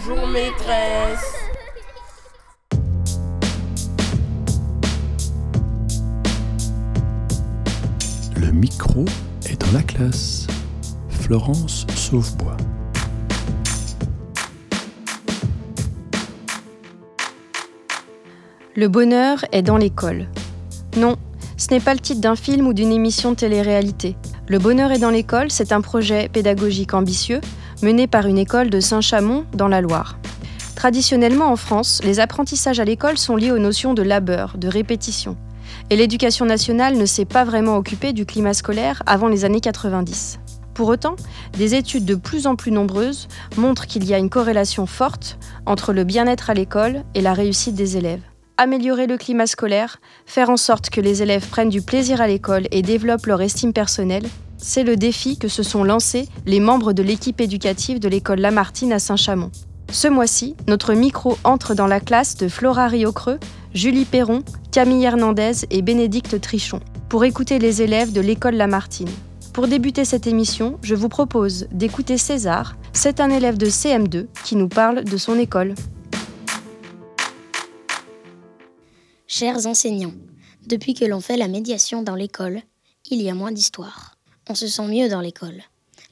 Bonjour maîtresse. Le micro est dans la classe. Florence Sauvebois. Le bonheur est dans l'école. Non, ce n'est pas le titre d'un film ou d'une émission de télé-réalité. Le bonheur est dans l'école, c'est un projet pédagogique ambitieux mené par une école de Saint-Chamond dans la Loire. Traditionnellement en France, les apprentissages à l'école sont liés aux notions de labeur, de répétition. Et l'éducation nationale ne s'est pas vraiment occupée du climat scolaire avant les années 90. Pour autant, des études de plus en plus nombreuses montrent qu'il y a une corrélation forte entre le bien-être à l'école et la réussite des élèves. Améliorer le climat scolaire, faire en sorte que les élèves prennent du plaisir à l'école et développent leur estime personnelle, c'est le défi que se sont lancés les membres de l'équipe éducative de l'école Lamartine à Saint-Chamond. Ce mois-ci, notre micro entre dans la classe de Flora Riocreux, Julie Perron, Camille Hernandez et Bénédicte Trichon pour écouter les élèves de l'école Lamartine. Pour débuter cette émission, je vous propose d'écouter César. C'est un élève de CM2 qui nous parle de son école. Chers enseignants, depuis que l'on fait la médiation dans l'école, il y a moins d'histoires. On se sent mieux dans l'école.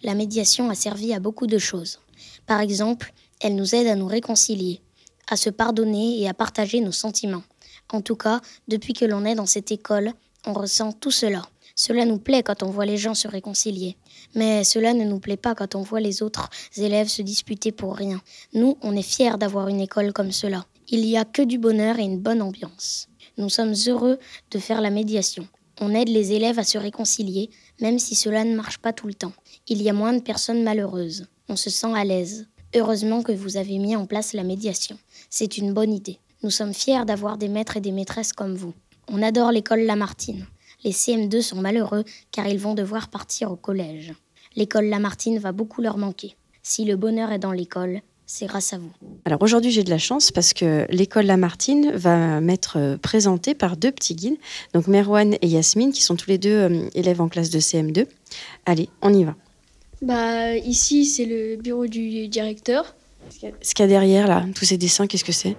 La médiation a servi à beaucoup de choses. Par exemple, elle nous aide à nous réconcilier, à se pardonner et à partager nos sentiments. En tout cas, depuis que l'on est dans cette école, on ressent tout cela. Cela nous plaît quand on voit les gens se réconcilier. Mais cela ne nous plaît pas quand on voit les autres élèves se disputer pour rien. Nous, on est fiers d'avoir une école comme cela. Il n'y a que du bonheur et une bonne ambiance. Nous sommes heureux de faire la médiation. On aide les élèves à se réconcilier, même si cela ne marche pas tout le temps. Il y a moins de personnes malheureuses. On se sent à l'aise. Heureusement que vous avez mis en place la médiation. C'est une bonne idée. Nous sommes fiers d'avoir des maîtres et des maîtresses comme vous. On adore l'école Lamartine. Les CM2 sont malheureux car ils vont devoir partir au collège. L'école Lamartine va beaucoup leur manquer. Si le bonheur est dans l'école, c'est grâce à vous. Alors aujourd'hui, j'ai de la chance parce que l'école Lamartine va m'être euh, présentée par deux petits guides, donc Merwan et Yasmine, qui sont tous les deux euh, élèves en classe de CM2. Allez, on y va. Bah, ici, c'est le bureau du directeur. Ce qu'il y a derrière, là, tous ces dessins, qu'est-ce que c'est?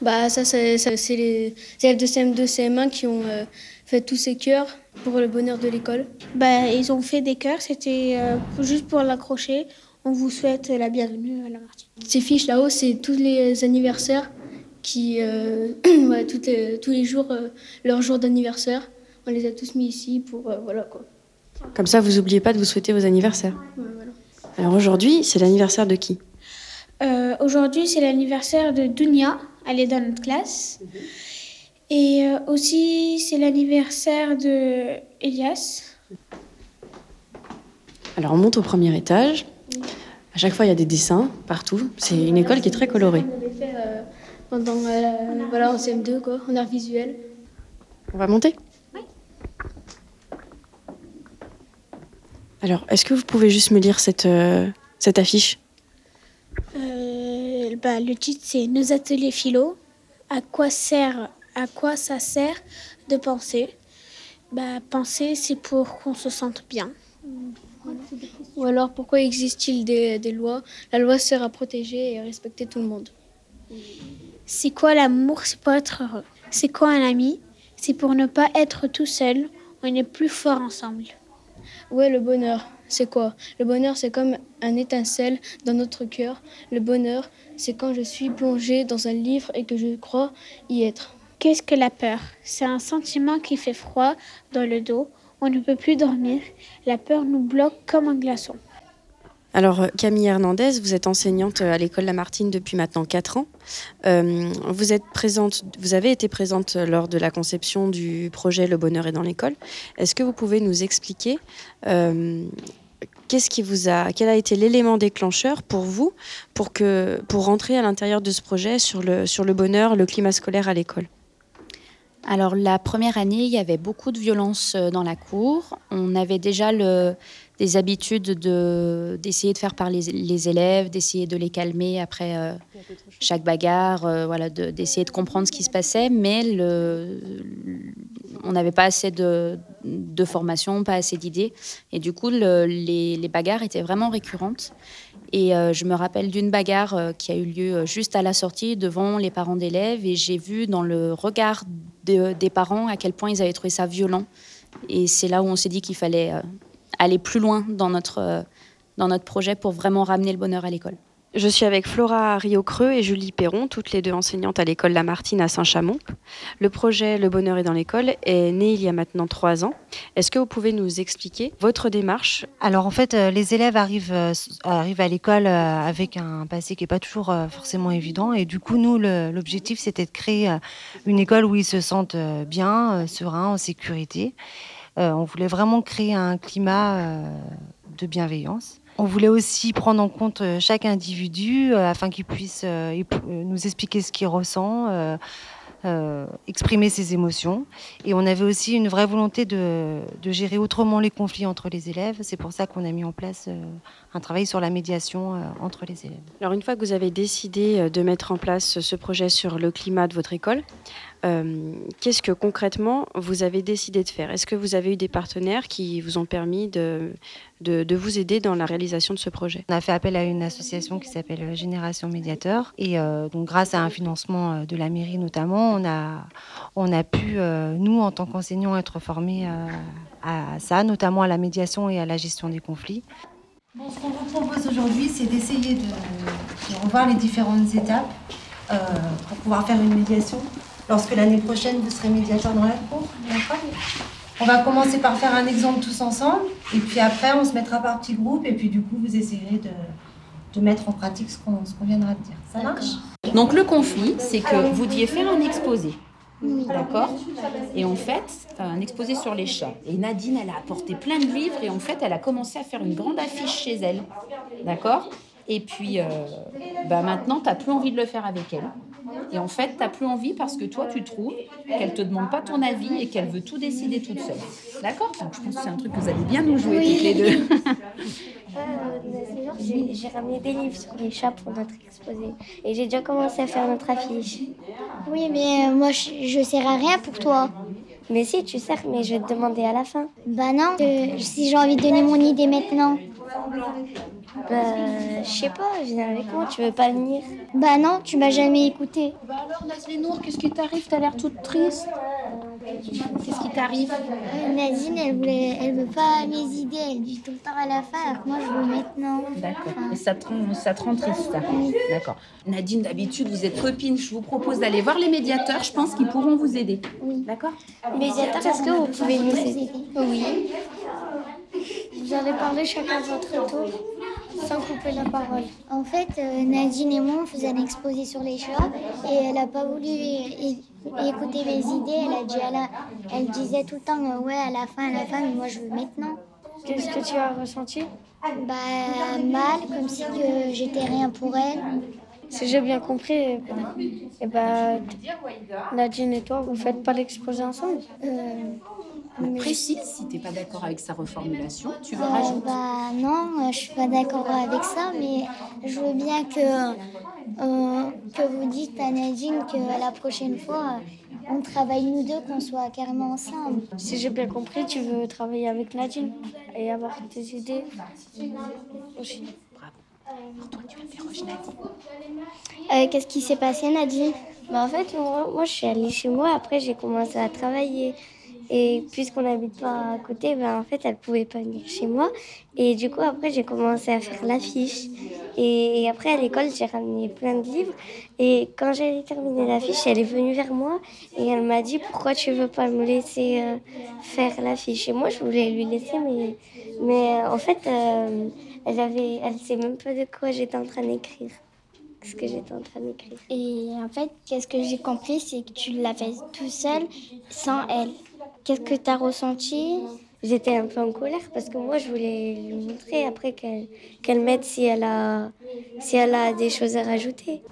Bah, ça, c'est les élèves de CM2, CM1 qui ont euh, fait tous ces cœurs pour le bonheur de l'école. Bah, ils ont fait des cœurs, c'était juste pour l'accrocher. On vous souhaite la bienvenue à la Martine. Ces fiches là-haut, c'est tous les anniversaires qui, euh, ouais, tous les jours, euh, leur jour d'anniversaire. On les a tous mis ici pour, euh, voilà quoi. Comme ça, vous n'oubliez pas de vous souhaiter vos anniversaires. Ouais, voilà. Alors aujourd'hui, c'est l'anniversaire de qui? Aujourd'hui, c'est l'anniversaire de Dunia. Elle est dans notre classe. Et aussi, c'est l'anniversaire de Elias. Alors on monte au premier étage. À chaque fois, il y a des dessins partout. C'est une école qui est très colorée. On avait fait euh, pendant euh, voilà, en CM2, quoi, en art visuel. On va monter Oui. Alors, est-ce que vous pouvez juste me lire cette, euh, cette affiche? Euh, bah, Le titre, c'est Nos ateliers philo. À quoi, sert, à quoi ça sert de penser? Bah, Penser, c'est pour qu'on se sente bien. Ou alors, pourquoi existe-t-il des, des, lois? La loi sert à protéger et à respecter tout le monde. C'est quoi l'amour? C'est pour être heureux. C'est quoi un ami? C'est pour ne pas être tout seul. On est plus fort ensemble. Ouais, le bonheur, c'est quoi? Le bonheur, c'est comme un étincelle dans notre cœur. Le bonheur, c'est quand je suis plongé dans un livre et que je crois y être. Qu'est-ce que la peur? C'est un sentiment qui fait froid dans le dos. On ne peut plus dormir. La peur nous bloque comme un glaçon. Alors, Camille Hernandez, vous êtes enseignante à l'école Lamartine depuis maintenant 4 ans. Euh, vous, êtes présente, vous avez été présente lors de la conception du projet Le bonheur est dans l'école. Est-ce que vous pouvez nous expliquer euh, qu'est-ce qui vous a, quel a été l'élément déclencheur pour vous pour, que, pour rentrer à l'intérieur de ce projet sur le, sur le bonheur, le climat scolaire à l'école? Alors la première année, il y avait beaucoup de violence dans la cour. On avait déjà des habitudes de, d'essayer de faire parler les élèves, d'essayer de les calmer après euh, chaque bagarre, euh, voilà, de, d'essayer de comprendre ce qui se passait, mais on n'avait pas assez de, formation, pas assez d'idées. Et du coup, le, les, les, bagarres étaient vraiment récurrentes. Et je me rappelle d'une bagarre qui a eu lieu juste à la sortie devant les parents d'élèves et j'ai vu dans le regard des parents à quel point ils avaient trouvé ça violent. Et c'est là où on s'est dit qu'il fallait aller plus loin dans notre, dans notre projet pour vraiment ramener le bonheur à l'école. Je suis avec Flora Rio-Creux et Julie Perron, toutes les deux enseignantes à l'école Lamartine à Saint-Chamond. Le projet Le Bonheur est dans l'école est né il y a maintenant trois ans. Est-ce que vous pouvez nous expliquer votre démarche? Alors en fait, euh, les élèves arrivent, euh, arrivent à l'école euh, avec un passé qui n'est pas toujours forcément évident. Et du coup, nous, l'objectif, c'était de créer une école où ils se sentent bien, sereins, en sécurité. On voulait vraiment créer un climat de bienveillance. On voulait aussi prendre en compte euh, chaque individu euh, afin qu'il puisse euh, nous expliquer ce qu'il ressent, exprimer ses émotions. Et on avait aussi une vraie volonté de, gérer autrement les conflits entre les élèves. C'est pour ça qu'on a mis en place un travail sur la médiation entre les élèves. Alors une fois que vous avez décidé de mettre en place ce projet sur le climat de votre école, euh, qu'est-ce que concrètement vous avez décidé de faire? Est-ce que vous avez eu des partenaires qui vous ont permis de, de, vous aider dans la réalisation de ce projet? On a fait appel à une association qui s'appelle Génération Médiateur. Et euh, donc, grâce à un financement euh, de la mairie notamment, on a, on a pu, nous, en tant qu'enseignants, être formés à ça, notamment à la médiation et à la gestion des conflits. Bon, ce qu'on vous propose aujourd'hui, c'est d'essayer de, revoir les différentes étapes pour pouvoir faire une médiation lorsque l'année prochaine vous serez médiateur dans la cour. On va commencer par faire un exemple tous ensemble, et puis après on se mettra par petits groupes, et puis du coup vous essayerez de, mettre en pratique ce qu'on viendra de dire. Ça marche? Donc le conflit, c'est que vous deviez faire un exposé. D'accord Et en fait, un exposé sur les chats. Et Nadine, elle a apporté plein de livres et en fait, elle a commencé à faire une grande affiche chez elle. D'accord Et puis, euh, bah maintenant, tu n'as plus envie de le faire avec elle. Et en fait, tu n'as plus envie parce que toi, tu trouves qu'elle ne te demande pas ton avis et qu'elle veut tout décider toute seule. D'accord Donc, je pense que c'est un truc que vous allez bien nous jouer toutes les deux. Euh, j'ai ramené des livres sur les chats pour notre exposé. Et j'ai déjà commencé à faire notre affiche. Oui, mais euh, moi, je ne sers à rien pour toi. Mais si, tu sers, mais je vais te demander à la fin. Bah non, euh, si j'ai envie de donner mon idée maintenant. Bah, je sais pas, viens avec moi, tu veux pas venir? Bah non, tu m'as jamais écouté. Bah alors, Nazlé qu'est-ce qui t'arrive? T'as l'air toute triste. Qu'est-ce qui t'arrive euh, Nadine, elle, voulait, elle veut pas mes idées, elle dit tout le temps à la fin, alors moi je veux maintenant. D'accord. Et ça te, rend, ça te rend triste Oui. D'accord. Nadine, d'habitude, vous êtes copine. Je vous propose d'aller voir les médiateurs. Je pense qu'ils pourront vous aider. Oui. D'accord Médiateurs, est-ce que vous pouvez nous aider? Oui. Vous allez parler chacun votre tour, sans couper la parole. En fait, euh, Nadine et moi, on faisait un exposé sur les chats et elle n'a pas voulu écouter mes idées. Elle a dit, elle, disait tout le temps, euh, ouais, à la fin, à la fin, mais moi je veux maintenant. Qu'est-ce que tu as ressenti? Bah, mal, comme si j'étais rien pour elle. Si j'ai bien compris, et eh ben, Nadine et toi, vous faites pas l'exposé ensemble? Euh, Précise, si tu n'es pas d'accord avec sa reformulation, tu vas euh, Bah non, euh, je suis pas d'accord avec ça, mais je veux bien que, euh, que vous dites à Nadine que la prochaine fois, on travaille nous deux, qu'on soit carrément ensemble. Si j'ai bien compris, tu veux travailler avec Nadine et avoir tes idées aussi. Pour toi, tu faire Nadine. Euh, Qu'est-ce qui s'est passé, Nadine? Bah, En fait, moi, moi, je suis allée chez moi. Après, j'ai commencé à travailler. Et puisqu'on n'habite pas à côté, ben, en fait, elle pouvait pas venir chez moi. Et du coup, après, j'ai commencé à faire l'affiche. Et après, à l'école, j'ai ramené plein de livres. Et quand j'ai terminé l'affiche, elle est venue vers moi et elle m'a dit Pourquoi tu veux pas me laisser euh, faire l'affiche? Et moi, je voulais lui laisser, mais, mais euh, en fait, euh, elle avait, elle sait même pas de quoi j'étais en train d'écrire. Ce que j'étais en train d'écrire. Et en fait, qu'est-ce que j'ai compris, c'est que tu l'as fait tout seul, sans elle. Qu'est-ce que tu as ressenti? J'étais un peu en colère parce que moi, je voulais lui montrer après qu'elle m'aide si, elle a, si elle a des choses à rajouter.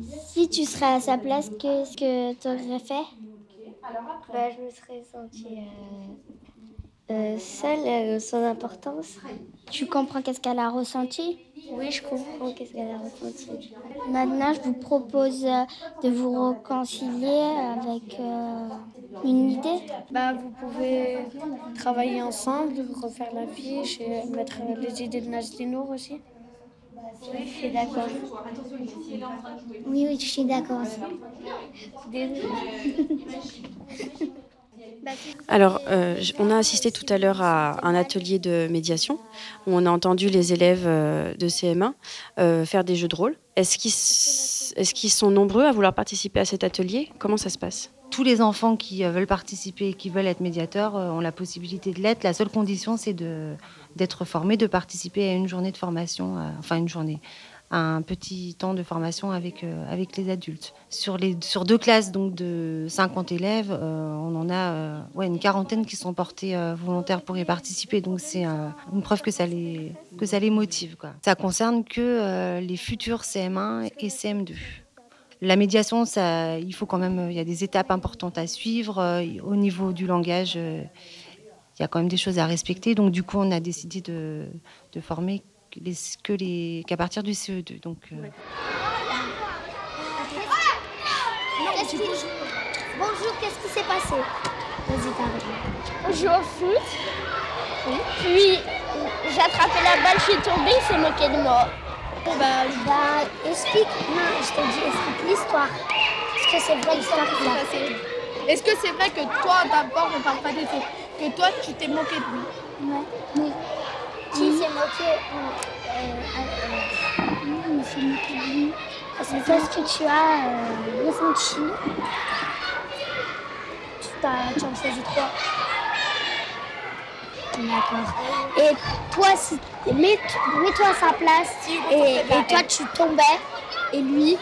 Si tu serais à sa place, qu'est-ce que tu aurais fait? Bah, Je me serais sentie euh, euh, seule, euh, sans importance. Tu comprends qu'est-ce qu'elle a ressenti? Oui, je comprends qu'est-ce qu'elle a ressenti. Maintenant, je vous propose de vous réconcilier avec une idée bah, Vous pouvez travailler ensemble, refaire la fiche et mettre les idées de Nazdinour aussi. Oui, je suis d'accord. Oui, oui, je suis d'accord. Alors, euh, on a assisté tout à l'heure à un atelier de médiation où on a entendu les élèves euh, de CM1 euh, faire des jeux de rôle. Est-ce qu'ils s- est-ce qu'ils sont nombreux à vouloir participer à cet atelier? Comment ça se passe? Tous les enfants qui euh, veulent participer et qui veulent être médiateurs euh, ont la possibilité de l'être. La seule condition, c'est d'être formé, de participer à une journée de formation, euh, enfin une journée, un petit temps de formation avec, avec les adultes. Sur, les, sur deux classes donc de 50 élèves, on en a ouais, une quarantaine qui sont portés volontaires pour y participer. Donc c'est une preuve que ça les, que ça les motive. Ça concerne que les futurs CM1 et CM2. La médiation, ça, il faut quand même, il y a des étapes importantes à suivre. euh, Au niveau du langage, euh, il y a quand même des choses à respecter. Donc, du coup, on a décidé de, de former que les- que les- qu'à partir du CE2. Donc, euh, Qu'est-ce qui- Bonjour, qu'est-ce qui s'est passé? Vas-y, parle. On joue au foot. Puis j'ai attrapé la balle, je suis tombée, il s'est moqué de moi. Bah, bah, explique. Non, je te dis, explique l'histoire. Est-ce que c'est vrai l'histoire Est-ce que c'est vrai que toi, d'abord, on parle pas des faits, que toi, tu t'es moqué de lui? Ouais. Oui. Qui s'est moqué euh, euh, euh, Oui, s'est moqué de lui? C'est parce que tu as euh, ressenti? Tu, t'as- tu en choisis trois. D'accord. Et toi, si, mets, mets-toi à sa place. Et, et toi, tu tombais. Et lui,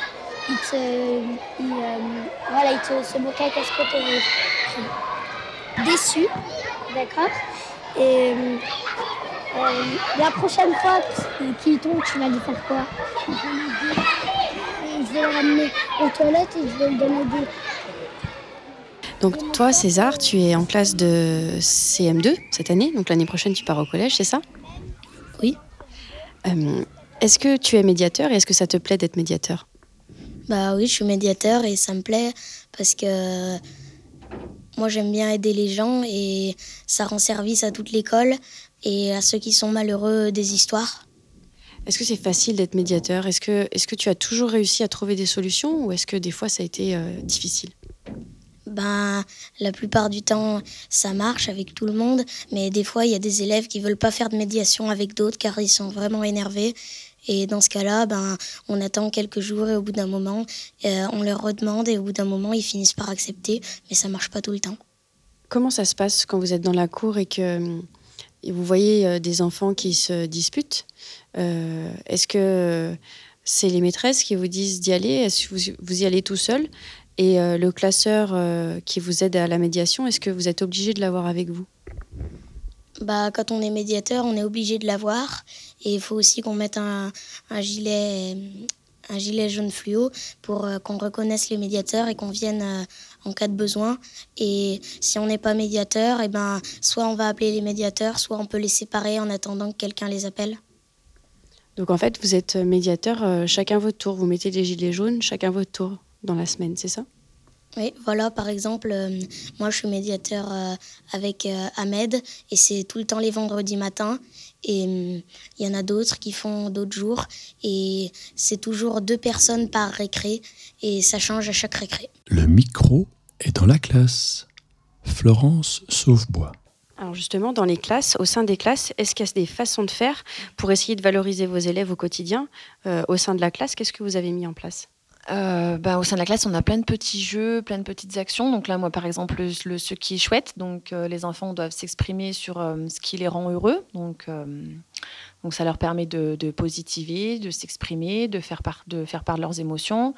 il te, il, euh, voilà, il te se moquait. Qu'est-ce que tu fait? Déçu. D'accord. Et euh, la prochaine fois qu'il tombe, tu vas lui faire quoi? Je vais le ramener aux toilettes et je vais lui donner des. Donc toi, César, tu es en classe de CM2 cette année, donc l'année prochaine tu pars au collège, c'est ça? Oui. Euh, est-ce que tu es médiateur et est-ce que ça te plaît d'être médiateur? Bah oui, je suis médiateur et ça me plaît parce que moi j'aime bien aider les gens et ça rend service à toute l'école et à ceux qui sont malheureux des histoires. Est-ce que c'est facile d'être médiateur? Est-ce que, est-ce que tu as toujours réussi à trouver des solutions ou est-ce que des fois ça a été euh, difficile? Ben, la plupart du temps, ça marche avec tout le monde, mais des fois, il y a des élèves qui veulent pas faire de médiation avec d'autres car ils sont vraiment énervés. Et dans ce cas-là, ben, on attend quelques jours et au bout d'un moment, euh, on leur redemande et au bout d'un moment, ils finissent par accepter, mais ça marche pas tout le temps. Comment ça se passe quand vous êtes dans la cour et que vous voyez euh, des enfants qui se disputent Euh, Est-ce que c'est les maîtresses qui vous disent d'y aller? Est-ce que vous y allez tout seul? Et euh, le classeur euh, qui vous aide à la médiation, est-ce que vous êtes obligé de l'avoir avec vous? Bah, quand on est médiateur, on est obligé de l'avoir. Et il faut aussi qu'on mette un, un gilet, un gilet jaune fluo pour euh, qu'on reconnaisse les médiateurs et qu'on vienne en cas de besoin. Et si on n'est pas médiateur, et ben, soit on va appeler les médiateurs, soit on peut les séparer en attendant que quelqu'un les appelle. Donc en fait, vous êtes médiateur chacun votre tour. Vous mettez les gilets jaunes chacun votre tour dans la semaine, c'est ça? Oui, voilà, par exemple, euh, moi je suis médiateur euh, avec euh, Ahmed et c'est tout le temps les vendredis matins. Et il y en a d'autres qui font d'autres jours. Et c'est toujours deux personnes par récré et ça change à chaque récré. Le micro est dans la classe. Florence Sauvebois. Alors justement, dans les classes, au sein des classes, est-ce qu'il y a des façons de faire pour essayer de valoriser vos élèves au quotidien? Euh, Au sein de la classe, qu'est-ce que vous avez mis en place? Euh, bah, au sein de la classe, on a plein de petits jeux, plein de petites actions. Donc là, moi, par exemple, le, ce qui est chouette, donc euh, les enfants doivent s'exprimer sur euh, ce qui les rend heureux. Donc, ça leur permet de, positiver, de s'exprimer, de faire part de faire part de leurs émotions.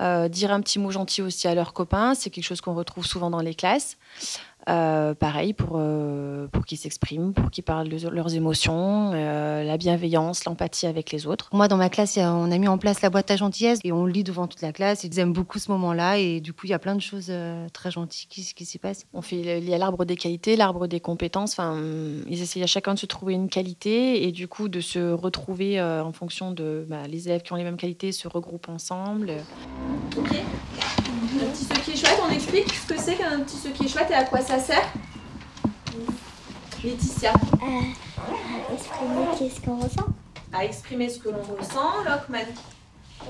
Dire un petit mot gentil aussi à leurs copains, c'est quelque chose qu'on retrouve souvent dans les classes. Euh, pareil pour, euh, pour qu'ils s'expriment, pour qu'ils parlent de leurs émotions, euh, la bienveillance, l'empathie avec les autres. Moi, dans ma classe, on a mis en place la boîte à gentillesse et on lit devant toute la classe. Ils aiment beaucoup ce moment-là et du coup, il y a plein de choses euh, très gentilles qui, qui s'y passent. On fait il y a l'arbre des qualités, l'arbre des compétences. Enfin, ils essayent à chacun de se trouver une qualité et du coup de se retrouver euh, en fonction de bah, les élèves qui ont les mêmes qualités se regroupent ensemble. Ok. Un petit ce qui est chouette, on explique ce que c'est qu'un petit ce qui est chouette et à quoi ça sert. Laetitia. exprimer qu'est-ce qu'on ressent. à exprimer ce que l'on ressent, Lockman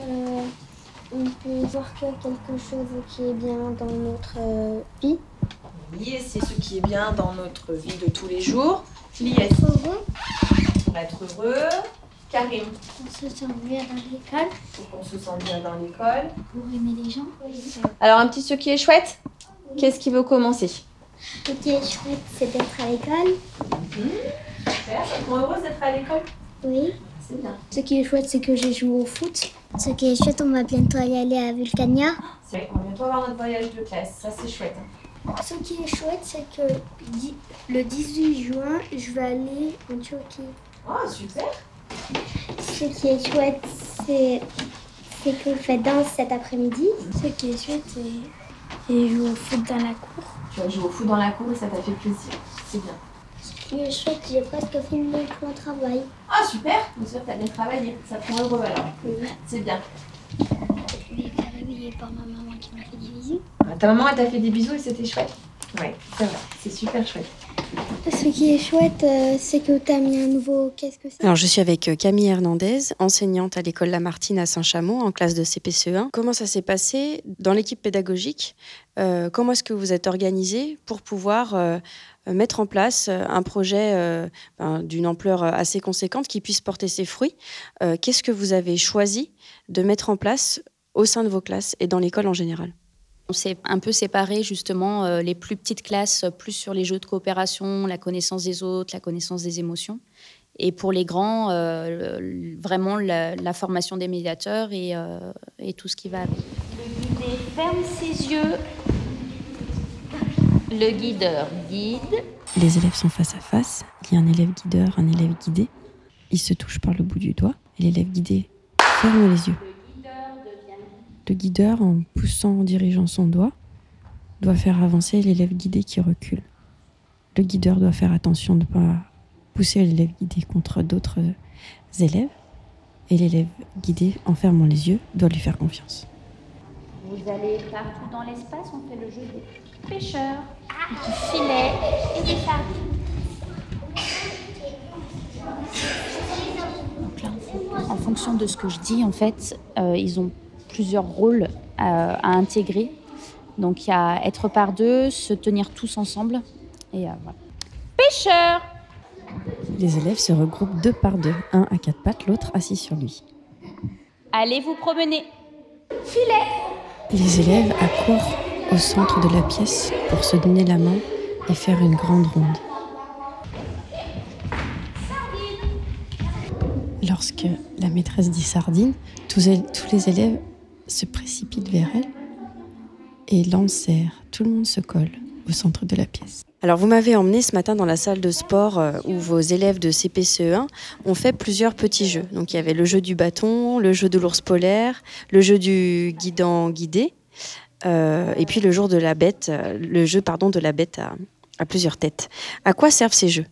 Euh, on peut voir a quelque chose qui est bien dans notre euh, vie. Oui, c'est ce qui est bien dans notre vie de tous les jours. Lies. Pour être heureux. Karim. On se sent bien dans l'école. Pour qu'on se sente bien dans l'école. Pour aimer les gens. Alors, un petit ce qui est chouette. Qu'est-ce qui veut commencer? Ce qui est chouette, c'est d'être à l'école. Super. Ça te rend heureuse d'être à l'école? Oui. C'est bien. Ce qui est chouette, c'est que j'ai joué au foot. Ce qui est chouette, on va bientôt aller, aller à Vulcania. C'est vrai qu'on va bientôt avoir notre voyage de classe. Ça, c'est chouette. hein. Ce qui est chouette, c'est que le 18 juin, je vais aller en Turquie. Oh, super. Ce qui est chouette, c'est c'est que je fais danse cet après-midi. Ce qui est chouette, c'est que je joue au foot dans la cour. Tu vas jouer au foot dans la cour et ça t'a fait plaisir. C'est bien. Ce qui est chouette, j'ai presque fini mon travail. Ah, super. Bien sûr, t'as bien travaillé. Ça te rend heureux alors. C'est bien. Je m'ai fait réveiller par ma maman qui m'a fait des bisous. Ah, Ta maman, elle t'a fait des bisous et c'était chouette? Ouais, c'est vrai. C'est super chouette. Ce qui est chouette, euh, c'est que tu as mis un nouveau. Qu'est-ce que c'est? Alors, je suis avec euh, Camille Hernandez, enseignante à l'école Lamartine à Saint-Chamond, en classe de CPCE1. Comment ça s'est passé dans l'équipe pédagogique? Euh, Comment est-ce que vous êtes organisé pour pouvoir mettre en place un projet ben, d'une ampleur assez conséquente qui puisse porter ses fruits? Qu'est-ce que vous avez choisi de mettre en place au sein de vos classes et dans l'école en général? On s'est un peu séparé justement euh, les plus petites classes, euh, plus sur les jeux de coopération, la connaissance des autres, la connaissance des émotions. Et pour les grands, euh, le- vraiment la, la formation des médiateurs et, euh, et tout ce qui va avec. Le guidé ferme ses yeux. Le guideur guide. Les élèves sont face à face. Il y a un élève guideur, un élève guidé. Ils se touchent par le bout du doigt. Et l'élève guidé ferme les yeux. Le guideur, en poussant, en dirigeant son doigt, doit faire avancer l'élève guidé qui recule. Le guideur doit faire attention de ne pas pousser l'élève guidé contre d'autres élèves. Et l'élève guidé, en fermant les yeux, doit lui faire confiance. Vous allez partout dans l'espace, on fait le jeu des pêcheurs, du filet et des sardines. Donc là, en fonction de ce que je dis, en fait, euh, ils ont plusieurs rôles à, à intégrer. Donc il y a être par deux, se tenir tous ensemble. Et euh, voilà. Pêcheurs Les élèves se regroupent deux par deux, un à quatre pattes, l'autre assis sur lui. Allez vous promener. Filet Les élèves accourent au centre de la pièce pour se donner la main et faire une grande ronde. Lorsque la maîtresse dit sardine, tous les élèves se précipitent vers elle et l'enserrent. Tout le monde se colle au centre de la pièce. Alors, vous m'avez emmené ce matin dans la salle de sport euh, où vos élèves de CPCE1 ont fait plusieurs petits jeux. Donc, il y avait le jeu du bâton, le jeu de l'ours polaire, le jeu du guidant guidé, euh, et puis le jour de la bête, euh, le jeu pardon de la bête à, à plusieurs têtes. À quoi servent ces jeux?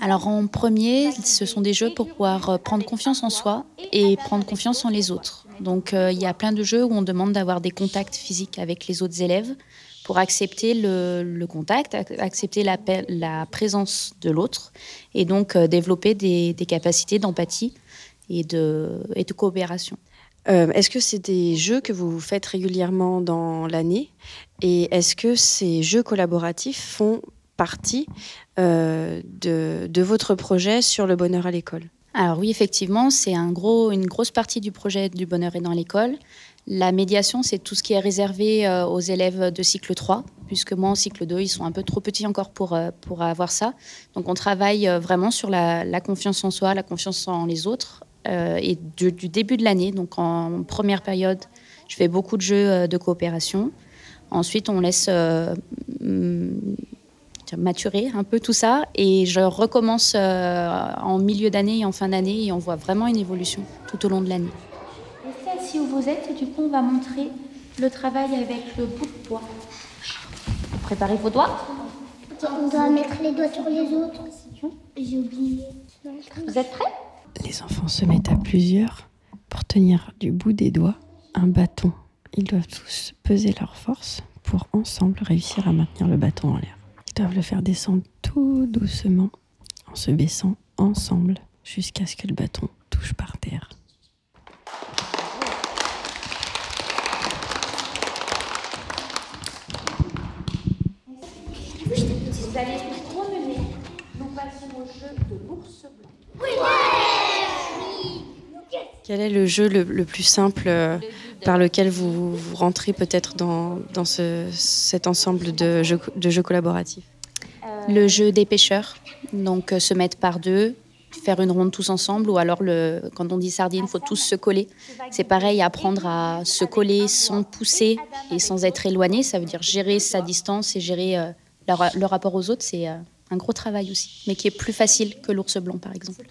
Alors en premier, ce sont des jeux pour pouvoir prendre confiance en soi et prendre confiance en les autres. Donc euh, il y a plein de jeux où on demande d'avoir des contacts physiques avec les autres élèves pour accepter le, contact, ac- accepter la, présence de l'autre et donc euh, développer des, capacités d'empathie et de, coopération. Euh, Est-ce que c'est des jeux que vous faites régulièrement dans l'année Et est-ce que ces jeux collaboratifs font partie de votre projet sur le bonheur à l'école? Alors oui, effectivement, c'est un gros, une grosse partie du projet du bonheur est dans l'école. La médiation, c'est tout ce qui est réservé euh, aux élèves de cycle 3, puisque moi, en cycle 2, ils sont un peu trop petits encore pour, euh, pour avoir ça. Donc on travaille euh, vraiment sur la, confiance en soi, la confiance en les autres. et du, début de l'année, donc en première période, je fais beaucoup de jeux de coopération. Ensuite, on laisse maturer un peu tout ça et je recommence euh, en milieu d'année et en fin d'année et on voit vraiment une évolution tout au long de l'année. Restez assis où vous êtes et du coup on va montrer le travail avec le bout de bois. Préparez vos doigts. On doit mettre les doigts sur les autres. J'ai oublié. Vous êtes prêts? Les enfants se mettent à plusieurs pour tenir du bout des doigts un bâton. Ils doivent tous peser leur force pour ensemble réussir à maintenir le bâton en l'air. Doivent le faire descendre tout doucement en se baissant ensemble jusqu'à ce que le bâton touche par terre. Jeu de l'ours. Quel est le jeu le, le plus simple euh, par lequel vous, vous rentrez peut-être dans, dans ce- cet ensemble de jeux, de jeux collaboratifs Le jeu des pêcheurs, donc euh, se mettre par deux, faire une ronde tous ensemble, ou alors le, quand on dit sardine, il faut tous se coller. C'est pareil, apprendre à se coller sans pousser et sans être éloigné, ça veut dire gérer sa distance et gérer euh, le, ra- le rapport aux autres, c'est euh, un gros travail aussi, mais qui est plus facile que l'ours blanc par exemple.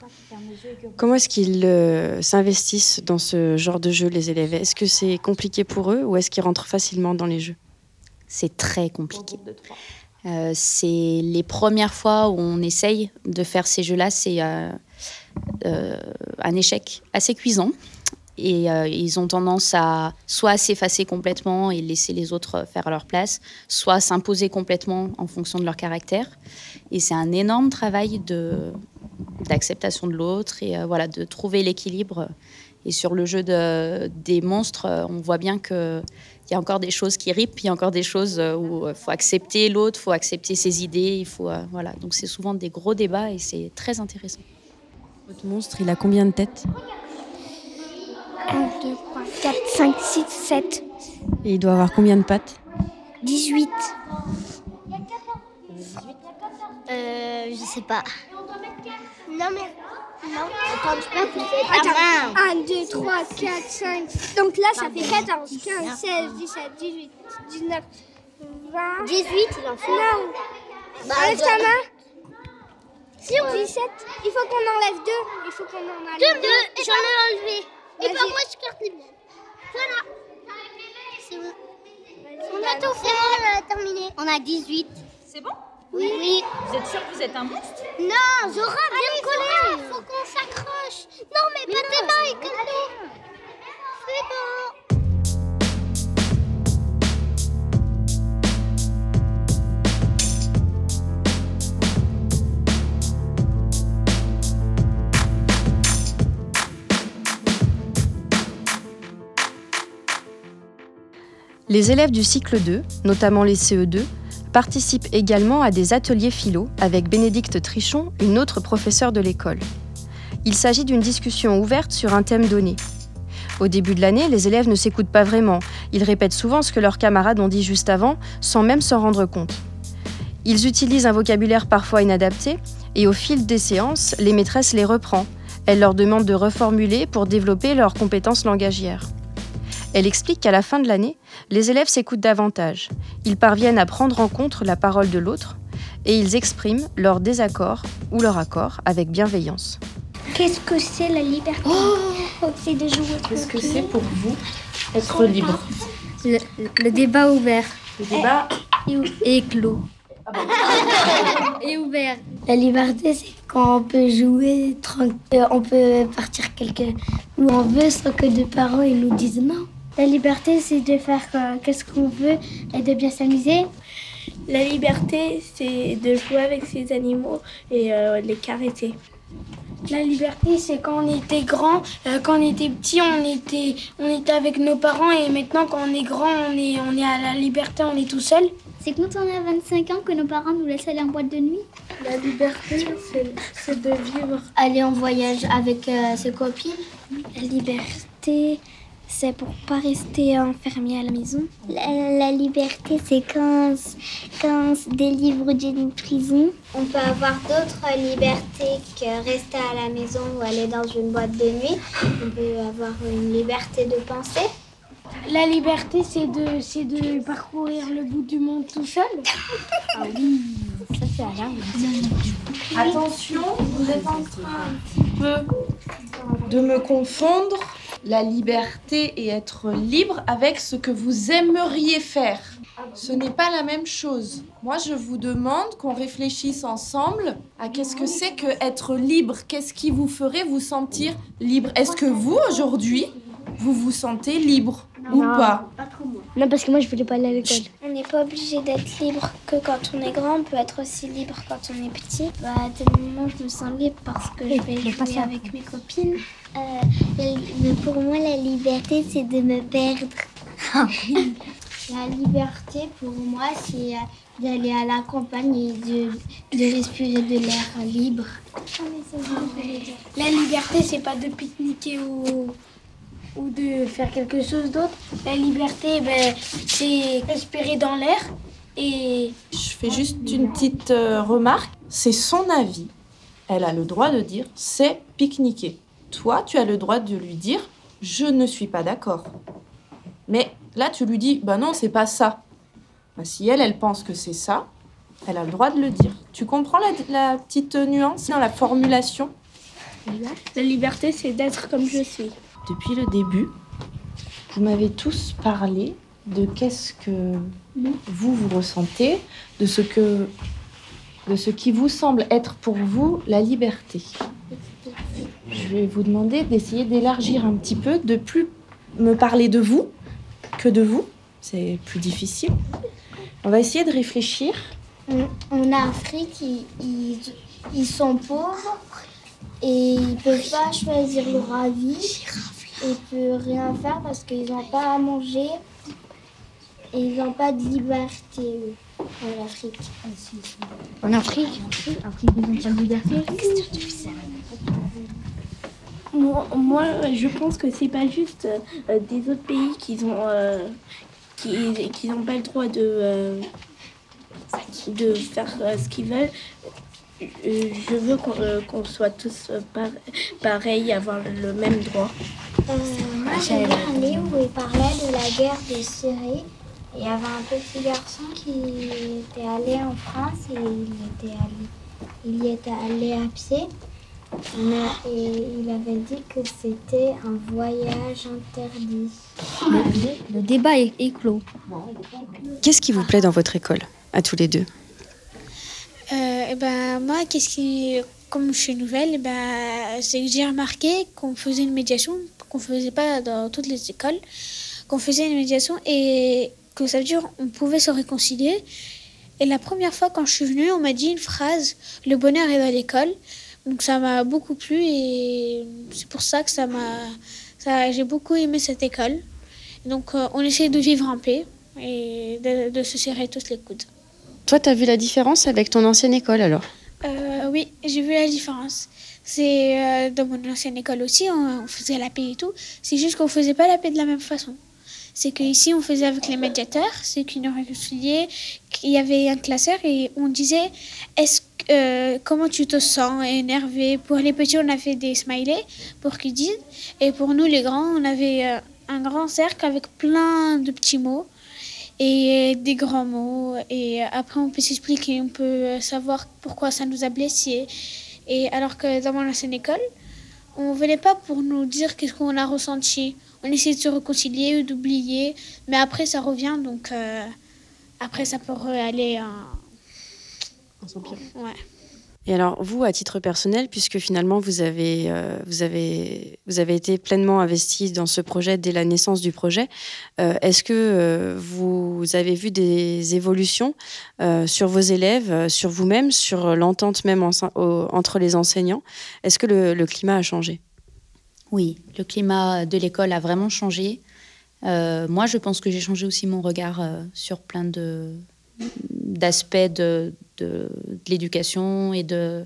Comment est-ce qu'ils euh, s'investissent dans ce genre de jeu, les élèves? Est-ce que c'est compliqué pour eux ou est-ce qu'ils rentrent facilement dans les jeux? C'est très compliqué. Euh, c'est les premières fois où on essaye de faire ces jeux-là, c'est euh, euh, un échec assez cuisant. Et euh, ils ont tendance à soit s'effacer complètement et laisser les autres faire leur place, soit s'imposer complètement en fonction de leur caractère. Et c'est un énorme travail de d'acceptation de l'autre et euh, voilà de trouver l'équilibre. Et sur le jeu de, des monstres, euh, on voit bien que il y a encore des choses qui ripent, il y a encore des choses euh, où il faut accepter l'autre, il faut accepter ses idées, il faut euh, voilà. Donc c'est souvent des gros débats et c'est très intéressant. Votre monstre, il a combien de têtes? 1, 2, 3, 4, 5, 6, 7, Et il doit avoir combien de pattes? 18. Euh, je sais pas. Non, mais. Non, attends, tu peux pousser Attends, 1, 2, 3, 4, 5. Donc là, ça fait 14, 15, 16, 17, 18, 19, 20. 18, il en faut. Non. Bah, Enlève ta main. Si on 17, il faut qu'on enlève 2. Il faut qu'on en enlève Deux, deux. deux, j'en ai enlevé. Et ben moi, je carte les miennes. Voilà. C'est bon. On a tout fait, on a terminé. On a 18. C'est bon? Oui. oui. Vous êtes sûr que vous êtes un monstre? Non, Zora, viens me coller. Faut qu'on s'accroche. Non, mais pas tes mains et que nous. C'est bon. Les élèves du cycle 2, notamment les CE2, participent également à des ateliers philo avec Bénédicte Trichon, une autre professeure de l'école. Il s'agit d'une discussion ouverte sur un thème donné. Au début de l'année, les élèves ne s'écoutent pas vraiment. Ils répètent souvent ce que leurs camarades ont dit juste avant, sans même s'en rendre compte. Ils utilisent un vocabulaire parfois inadapté, et au fil des séances, les maîtresses les reprend. Elles leur demandent de reformuler pour développer leurs compétences langagières. Elle explique qu'à la fin de l'année, les élèves s'écoutent davantage. Ils parviennent à prendre en compte la parole de l'autre et ils expriment leur désaccord ou leur accord avec bienveillance. Qu'est-ce que c'est la liberté Oh, c'est de jouer. Qu'est-ce que c'est pour vous être libre Le, le débat ouvert. Le débat Et clos. Et ouvert. La liberté, c'est quand on peut jouer tranquille, on peut partir quelque où on veut sans que les parents ils nous disent non. La liberté, c'est de faire euh, qu'est-ce qu'on veut et de bien s'amuser. La liberté, c'est de jouer avec ses animaux et euh, les caresser. La liberté, c'est quand on était grand, euh, quand on était petit, on était, on était avec nos parents et maintenant quand on est grand, on est, on est à la liberté, on est tout seul. C'est quand on a 25 ans que nos parents nous laissent aller en boîte de nuit. La liberté, c'est- c'est de vivre. Aller en voyage avec euh, ses copines. La liberté, c'est pour pas rester enfermé à la maison. La, la liberté, c'est quand, quand on se délivre d'une prison. On peut avoir d'autres libertés que rester à la maison ou aller dans une boîte de nuit. On peut avoir une liberté de penser. La liberté, c'est de, c'est de parcourir le bout du monde tout seul. Ah oui, ça c'est à Attention, vous êtes en train un petit peu de me confondre la liberté et être libre avec ce que vous aimeriez faire. Ce n'est pas la même chose. Moi, je vous demande qu'on réfléchisse ensemble à qu'est-ce que c'est que être libre. Qu'est-ce qui vous ferait vous sentir libre? Est-ce que vous, aujourd'hui, Vous vous sentez libre ou pas? Non, parce que moi, je voulais pas aller à l'école. On n'est pas obligé d'être libre que quand on est grand, on peut être aussi libre quand on est petit. Bah, à tel moment, je me sens libre parce que je vais jouer avec mes copines. Euh, mais pour moi, la liberté, c'est de me perdre. La liberté, pour moi, c'est euh, d'aller à la campagne et de, de respirer de l'air libre. La liberté, c'est pas de pique-niquer ou, ou de faire quelque chose d'autre. La liberté, ben, c'est respirer dans l'air et Je fais juste une petite euh, remarque. C'est son avis. Elle a le droit de dire c'est pique-niquer. Toi, tu as le droit de lui dire je ne suis pas d'accord. Mais là, tu lui dis bah non, c'est pas ça. Bah, si elle, elle pense que c'est ça, elle a le droit de le dire. Tu comprends la, la petite nuance dans la formulation? La liberté, c'est d'être comme je suis. Depuis le début, vous m'avez tous parlé de qu'est-ce que vous vous ressentez, de ce que de ce qui vous semble être pour vous la liberté. Je vais vous demander d'essayer d'élargir un petit peu, de plus me parler de vous que de vous. C'est plus difficile. On va essayer de réfléchir. En Afrique, ils, sont pauvres et ils peuvent pas choisir leur avis. Ils peuvent rien faire parce qu'ils n'ont pas à manger et ils n'ont pas de liberté eux, en Afrique. En Afrique Afrique, ils ont pas de liberté Moi, moi, je pense que c'est pas juste euh, des autres pays qui ont euh, qui, qui n'ont pas le droit de euh, de faire euh, ce qu'ils veulent. Je veux qu'on euh, qu'on soit tous euh, par- pareils, avoir le même droit. Euh, moi, j'avais allé où il parlait de la guerre de Syrie. Il y avait un petit garçon qui était allé en France et il, était allé, il y était allé à pied. Mais, et il avait dit que c'était un voyage interdit. Le débat est, est clos. Qu'est-ce qui vous plaît dans votre école, à tous les deux? Euh, eh ben, moi, qu'est-ce qui, comme je suis nouvelle, eh ben, c'est que j'ai remarqué qu'on faisait une médiation qu'on faisait pas dans toutes les écoles, qu'on faisait une médiation et que ça veut dire on pouvait se réconcilier. Et la première fois quand je suis venue, on m'a dit une phrase "Le bonheur est dans l'école". Donc ça m'a beaucoup plu et c'est pour ça que ça m'a, ça, j'ai beaucoup aimé cette école. Donc euh, on essaie de vivre en paix et de, de se serrer tous les coudes. Toi, tu as vu la différence avec ton ancienne école alors? Euh, oui, j'ai vu la différence. C'est euh, dans mon ancienne école aussi, on, on faisait la paix et tout. C'est juste qu'on faisait pas la paix de la même façon. C'est qu'ici, on faisait avec les médiateurs, ceux qui nous réconciliaient. qu'il y avait un classeur et on disait est-ce euh, comment tu te sens énervé? Pour les petits, on a fait des smileys pour qu'ils disent. Et pour nous, les grands, on avait euh, un grand cercle avec plein de petits mots et des grands mots. Et après, on peut s'expliquer, on peut euh, savoir pourquoi ça nous a blessés. Et alors que dans mon ancienne école, on venait pas pour nous dire qu'est-ce qu'on a ressenti. On essayait de se réconcilier ou d'oublier, mais après ça revient, donc euh, après ça peut aller en... Ouais. Et alors, vous, à titre personnel, puisque finalement vous avez, euh, vous avez, vous avez été pleinement investi dans ce projet dès la naissance du projet, euh, est-ce que euh, vous avez vu des évolutions euh, sur vos élèves, sur vous-même, sur l'entente même en- au- entre les enseignants? Est-ce que le, le climat a changé? Oui, le climat de l'école a vraiment changé. Euh, moi, je pense que j'ai changé aussi mon regard euh, sur plein d'aspects de, de, l'éducation et de,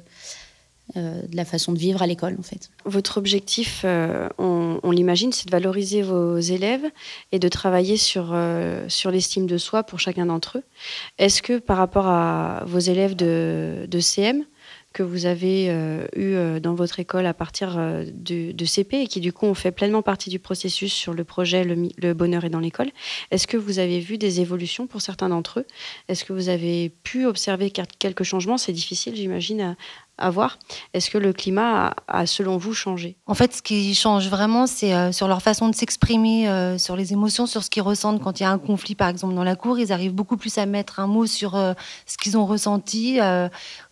euh, de la façon de vivre à l'école, en fait. Votre objectif, on, l'imagine, c'est de valoriser vos élèves et de travailler sur, sur l'estime de soi pour chacun d'entre eux. Est-ce que par rapport à vos élèves de, de CM que vous avez euh, eu euh, dans votre école à partir euh, de, CP et qui du coup ont fait pleinement partie du processus sur le projet Le, Le bonheur est dans l'école, est-ce que vous avez vu des évolutions pour certains d'entre eux? Est-ce que vous avez pu observer quel- quelques changements C'est difficile, j'imagine, à, à voir. Est-ce que le climat a, selon vous, changé? En fait, ce qui change vraiment, c'est euh, sur leur façon de s'exprimer, euh, sur les émotions, sur ce qu'ils ressentent quand il y a un conflit, par exemple, dans la cour. Ils arrivent beaucoup plus à mettre un mot sur euh, ce qu'ils ont ressenti,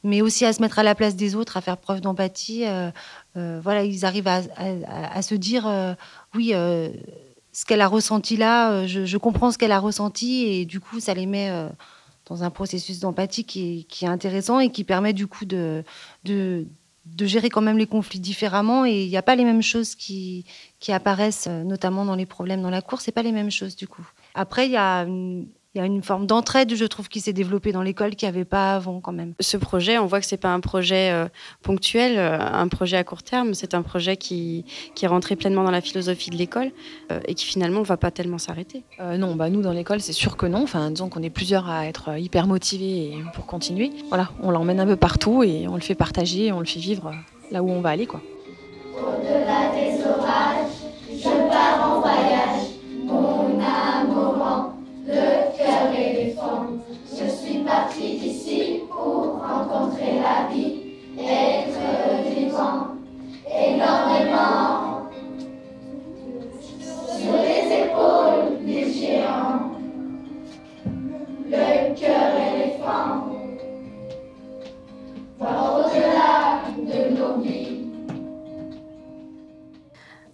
mais aussi à se mettre à la place des autres, à faire preuve d'empathie. voilà, ils arrivent à, se dire, oui, ce qu'elle a ressenti là, je, comprends ce qu'elle a ressenti et du coup, ça les met dans un processus d'empathie qui, est intéressant et qui permet du coup de, de, gérer quand même les conflits différemment. Et il n'y a pas les mêmes choses qui, qui apparaissent, notamment dans les problèmes dans la cour, c'est pas les mêmes choses du coup. Après, il y a il y a une forme d'entraide, je trouve, qui s'est développée dans l'école qui n'y avait pas avant quand même. Ce projet, on voit que ce n'est pas un projet euh, ponctuel, euh, un projet à court terme, c'est un projet qui, qui est rentré pleinement dans la philosophie de l'école euh, et qui finalement ne va pas tellement s'arrêter. non, bah nous dans l'école, c'est sûr que non. Enfin, disons qu'on est plusieurs à être hyper motivés pour continuer. Voilà, on l'emmène un peu partout et on le fait partager, on le fait vivre là où on va aller. quoi. Au-delà des orages, je pars en voyage,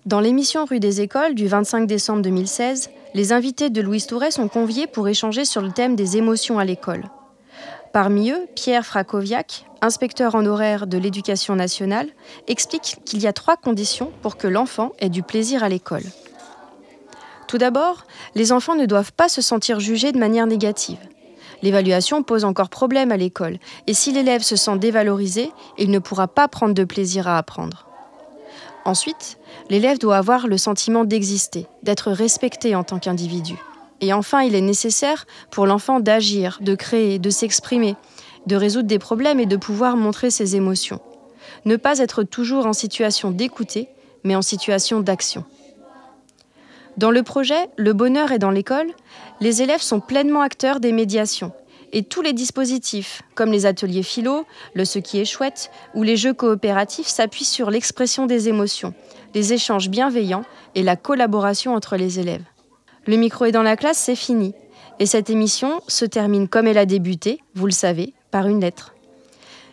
Dans l'émission Rue des Écoles du 25 décembre 2016, les invités de Louise Touret sont conviés pour échanger sur le thème des émotions à l'école. Parmi eux, Pierre Frakoviak, inspecteur en horaire de l'éducation nationale, explique qu'il y a trois conditions pour que l'enfant ait du plaisir à l'école. Tout d'abord, les enfants ne doivent pas se sentir jugés de manière négative. L'évaluation pose encore problème à l'école, et si l'élève se sent dévalorisé, il ne pourra pas prendre de plaisir à apprendre. Ensuite, l'élève doit avoir le sentiment d'exister, d'être respecté en tant qu'individu. Et enfin, il est nécessaire pour l'enfant d'agir, de créer, de s'exprimer, de résoudre des problèmes et de pouvoir montrer ses émotions. Ne pas être toujours en situation d'écouter, mais en situation d'action. Dans le projet Le bonheur est dans l'école, les élèves sont pleinement acteurs des médiations et tous les dispositifs, comme les ateliers philo, le ce qui est chouette ou les jeux coopératifs, s'appuient sur l'expression des émotions, les échanges bienveillants et la collaboration entre les élèves. Le micro est dans la classe, c'est fini. Et cette émission se termine comme elle a débuté, vous le savez, par une lettre.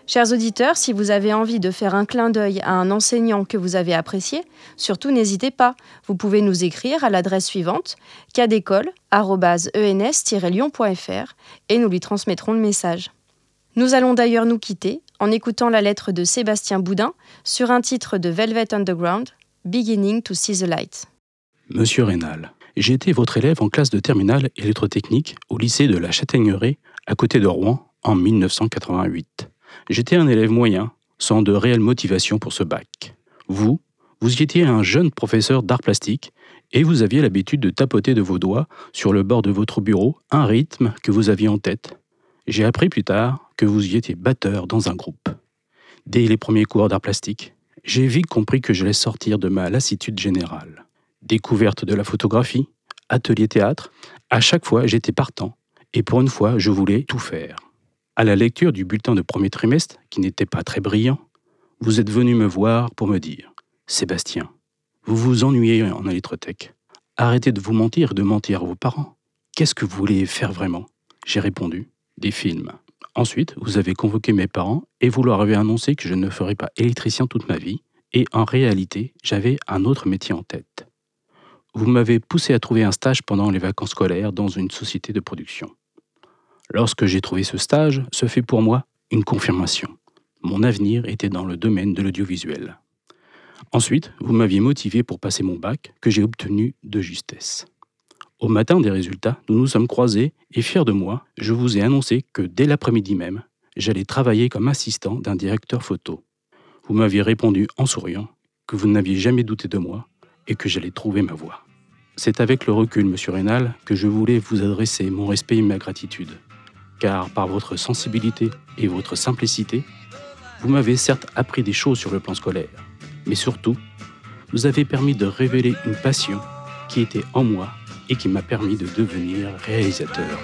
Chers auditeurs, si vous avez envie de faire un clin d'œil à un enseignant que vous avez apprécié, surtout n'hésitez pas. Vous pouvez nous écrire à l'adresse suivante cadécole.ens-lyon.fr et nous lui transmettrons le message. Nous allons d'ailleurs nous quitter en écoutant la lettre de Sébastien Boudin sur un titre de Velvet Underground, Beginning to See the Light. Monsieur Rénal, j'ai été votre élève en classe de terminale électrotechnique au lycée de la Châtaigneraie à côté de Rouen en 1988. J'étais un élève moyen, sans de réelle motivation pour ce bac. Vous, vous étiez un jeune professeur d'art plastique et vous aviez l'habitude de tapoter de vos doigts sur le bord de votre bureau un rythme que vous aviez en tête. J'ai appris plus tard que vous y étiez batteur dans un groupe. Dès les premiers cours d'art plastique, j'ai vite compris que j'allais sortir de ma lassitude générale. Découverte de la photographie, atelier théâtre, à chaque fois j'étais partant, et pour une fois je voulais tout faire. À la lecture du bulletin de premier trimestre, qui n'était pas très brillant, vous êtes venu me voir pour me dire Sébastien, vous vous ennuyez en électrotech. Arrêtez de vous mentir et de mentir à vos parents. Qu'est-ce que vous voulez faire vraiment? J'ai répondu Des films. Ensuite, vous avez convoqué mes parents et vous leur avez annoncé que je ne ferais pas électricien toute ma vie, et en réalité, j'avais un autre métier en tête. Vous m'avez poussé à trouver un stage pendant les vacances scolaires dans une société de production. Lorsque j'ai trouvé ce stage, ce fait pour moi une confirmation. Mon avenir était dans le domaine de l'audiovisuel. Ensuite, vous m'aviez motivé pour passer mon bac, que j'ai obtenu de justesse. Au matin des résultats, nous nous sommes croisés et fiers de moi, je vous ai annoncé que dès l'après-midi même, j'allais travailler comme assistant d'un directeur photo. Vous m'aviez répondu en souriant que vous n'aviez jamais douté de moi et que j'allais trouver ma voie. C'est avec le recul, monsieur Rénal, que je voulais vous adresser mon respect et ma gratitude car par votre sensibilité et votre simplicité, vous m'avez certes appris des choses sur le plan scolaire, mais surtout, vous avez permis de révéler une passion qui était en moi et qui m'a permis de devenir réalisateur.